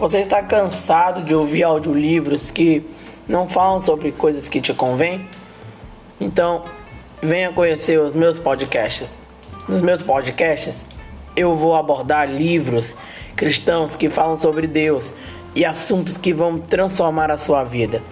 Você está cansado de ouvir audiolivros que não falam sobre coisas que te convêm? Então, venha conhecer os meus podcasts. Nos meus podcasts, eu vou abordar livros cristãos que falam sobre Deus e assuntos que vão transformar a sua vida.